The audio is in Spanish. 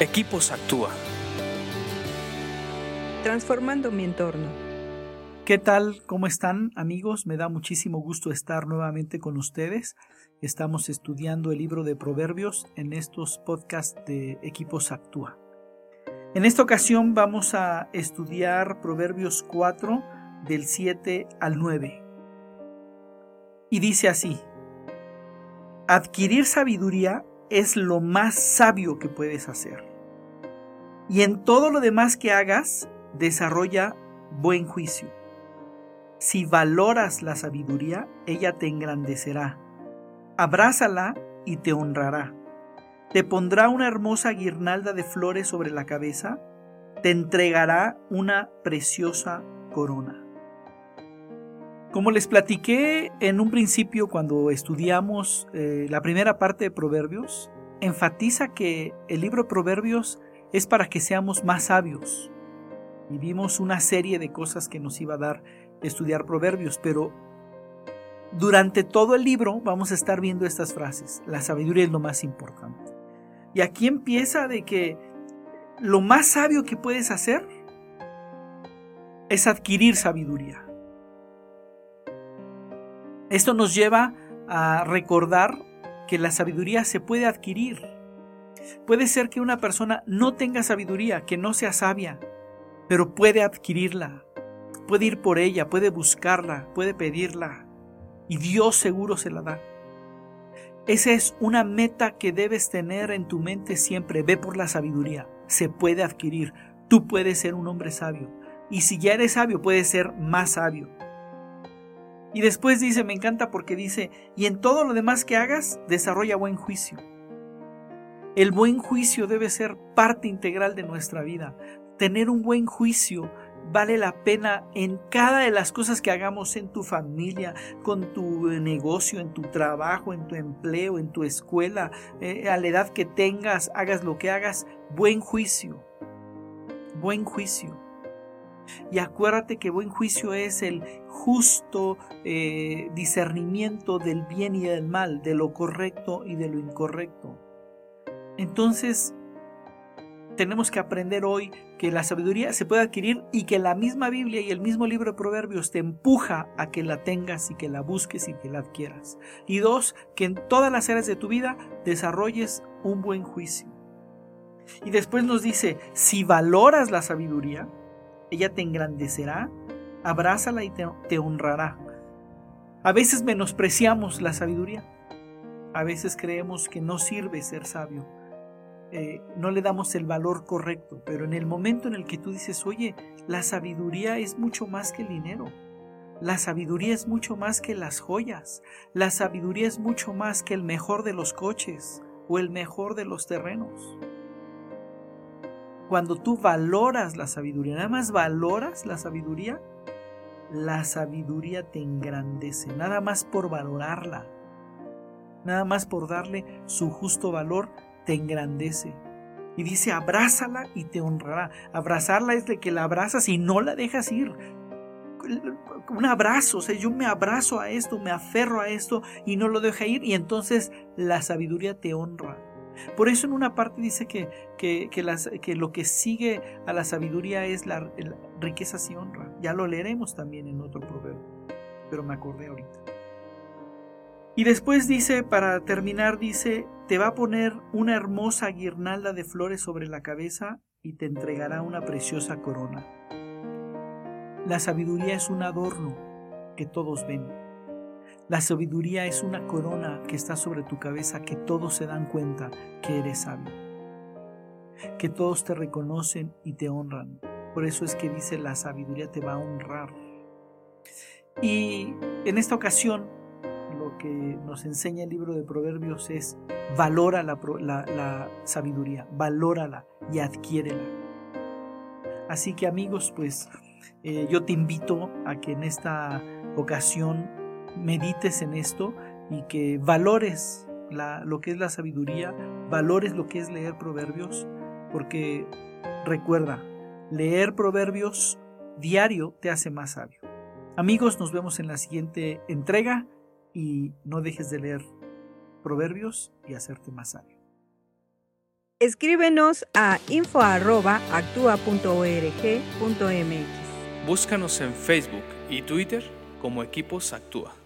Equipos Actúa. Transformando mi entorno. ¿Qué tal? ¿Cómo están amigos? Me da muchísimo gusto estar nuevamente con ustedes. Estamos estudiando el libro de Proverbios en estos podcasts de Equipos Actúa. En esta ocasión vamos a estudiar Proverbios 4 del 7 al 9. Y dice así, adquirir sabiduría es lo más sabio que puedes hacer. Y en todo lo demás que hagas, desarrolla buen juicio. Si valoras la sabiduría, ella te engrandecerá. Abrázala y te honrará. Te pondrá una hermosa guirnalda de flores sobre la cabeza. Te entregará una preciosa corona. Como les platiqué en un principio cuando estudiamos eh, la primera parte de Proverbios, enfatiza que el libro de Proverbios es para que seamos más sabios. Y vimos una serie de cosas que nos iba a dar estudiar Proverbios, pero durante todo el libro vamos a estar viendo estas frases. La sabiduría es lo más importante. Y aquí empieza de que lo más sabio que puedes hacer es adquirir sabiduría. Esto nos lleva a recordar que la sabiduría se puede adquirir. Puede ser que una persona no tenga sabiduría, que no sea sabia, pero puede adquirirla, puede ir por ella, puede buscarla, puede pedirla, y Dios seguro se la da. Esa es una meta que debes tener en tu mente siempre. Ve por la sabiduría. Se puede adquirir. Tú puedes ser un hombre sabio. Y si ya eres sabio, puedes ser más sabio. Y después dice, me encanta porque dice, y en todo lo demás que hagas, desarrolla buen juicio. El buen juicio debe ser parte integral de nuestra vida. Tener un buen juicio vale la pena en cada de las cosas que hagamos en tu familia, con tu negocio, en tu trabajo, en tu empleo, en tu escuela, eh, a la edad que tengas, hagas lo que hagas, buen juicio. Buen juicio. Y acuérdate que buen juicio es el justo eh, discernimiento del bien y del mal, de lo correcto y de lo incorrecto. Entonces, tenemos que aprender hoy que la sabiduría se puede adquirir y que la misma Biblia y el mismo libro de Proverbios te empuja a que la tengas y que la busques y que la adquieras. Y dos, que en todas las áreas de tu vida desarrolles un buen juicio. Y después nos dice, si valoras la sabiduría, ella te engrandecerá, abrázala y te, honrará. A veces menospreciamos la sabiduría, a veces creemos que no sirve ser sabio, eh, no le damos el valor correcto, pero en el momento en el que tú dices, oye, la sabiduría es mucho más que el dinero, la sabiduría es mucho más que las joyas, la sabiduría es mucho más que el mejor de los coches o el mejor de los terrenos cuando tú valoras la sabiduría, nada más valoras la sabiduría, la sabiduría te engrandece, nada más por valorarla, nada más por darle su justo valor, te engrandece. Y dice, abrázala y te honrará. Abrazarla es de que la abrazas y no la dejas ir. Un abrazo, o sea, yo me abrazo a esto, me aferro a esto y no lo dejo ir y entonces la sabiduría te honra. Por eso en una parte dice que, que, lo que sigue a la sabiduría es la, riqueza y honra. Ya lo leeremos también en otro proverbio, pero me acordé ahorita. Y después dice, para terminar, dice, te va a poner una hermosa guirnalda de flores sobre la cabeza y te entregará una preciosa corona. La sabiduría es un adorno que todos ven la sabiduría es una corona que está sobre tu cabeza que todos se dan cuenta que eres sabio. Que todos te reconocen y te honran. Por eso es que dice la sabiduría te va a honrar. Y en esta ocasión lo que nos enseña el libro de Proverbios es valora la, sabiduría, valórala y adquiérela. Así que amigos, pues eh, yo te invito a que en esta ocasión medites en esto y que valores lo que es la sabiduría, valores lo que es leer proverbios, porque recuerda, leer proverbios diario te hace más sabio. Amigos, nos vemos en la siguiente entrega y no dejes de leer proverbios y hacerte más sabio. Escríbenos a info.actua.org.mx. Búscanos en Facebook y Twitter como Equipos Actúa.